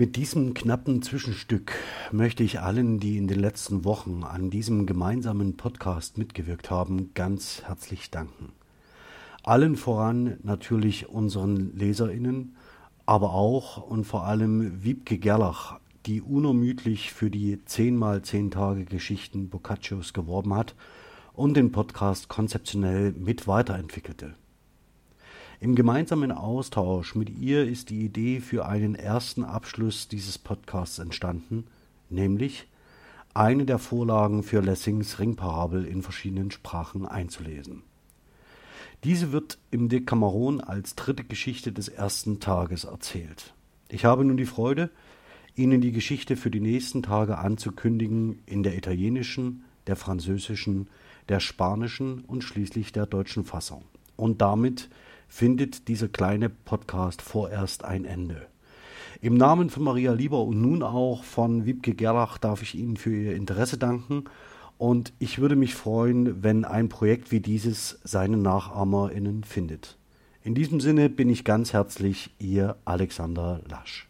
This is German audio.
Mit diesem knappen Zwischenstück möchte ich allen, die in den letzten Wochen an diesem gemeinsamen Podcast mitgewirkt haben, ganz herzlich danken. Allen voran natürlich unseren Leserinnen, aber auch und vor allem Wiebke Gerlach, die unermüdlich für die 10 mal 10 Tage Geschichten Boccaccios geworben hat und den Podcast konzeptionell mit weiterentwickelte. Im gemeinsamen Austausch mit ihr ist die Idee für einen ersten Abschluss dieses Podcasts entstanden, nämlich eine der Vorlagen für Lessings Ringparabel in verschiedenen Sprachen einzulesen. Diese wird im Decameron als dritte Geschichte des ersten Tages erzählt. Ich habe nun die Freude, Ihnen die Geschichte für die nächsten Tage anzukündigen in der italienischen, der französischen, der spanischen und schließlich der deutschen Fassung. Und damit findet dieser kleine Podcast vorerst ein Ende. Im Namen von Maria Lieber und nun auch von Wiebke Gerlach darf ich Ihnen für Ihr Interesse danken und ich würde mich freuen, wenn ein Projekt wie dieses seine NachahmerInnen findet. In diesem Sinne bin ich ganz herzlich Ihr Alexander Lasch.